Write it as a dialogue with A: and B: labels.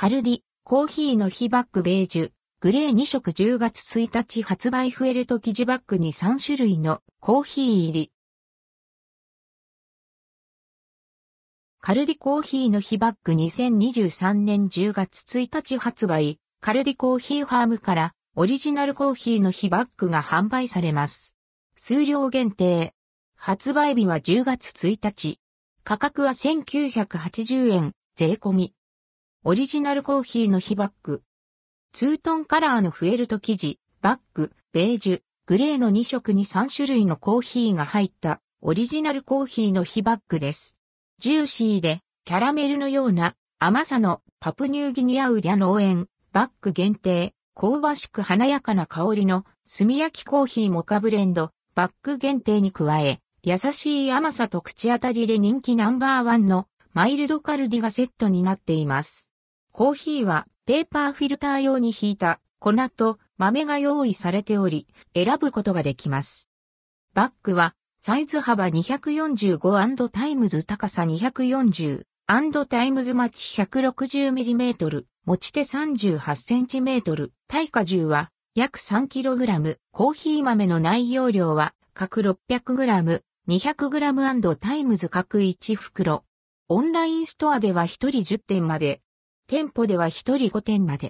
A: カルディ、コーヒーの日バッグベージュ、グレー2色10月1日発売フエルト生地バッグに3種類のコーヒー入り。カルディコーヒーの日バッグ2023年10月1日発売、カルディコーヒーファームからオリジナルコーヒーの日バッグが販売されます。数量限定。発売日は10月1日。価格は1980円、税込み。オリジナルコーヒーの日バッグ。ツートンカラーのフエルト生地、バッグ、ベージュ、グレーの2色に3種類のコーヒーが入ったオリジナルコーヒーの日バッグです。ジューシーでキャラメルのような甘さのパプアニューギニアウリャ農園バッグ限定香ばしく華やかな香りの炭焼きコーヒーモカブレンドバッグ限定に加え優しい甘さと口当たりで人気ナンバーワンのマイルドカルディがセットになっています。コーヒーはペーパーフィルター用に挽いた粉と豆が用意されており、選ぶことができます。バッグはサイズ幅 245& タイムズ高さ 240& タイムズマチ 160mm 持ち手 38cm 耐荷重は約 3kg コーヒー豆の内容量は各 600g 200g& タイムズ各1袋オンラインストアでは1人10点まで店舗では1人5点まで。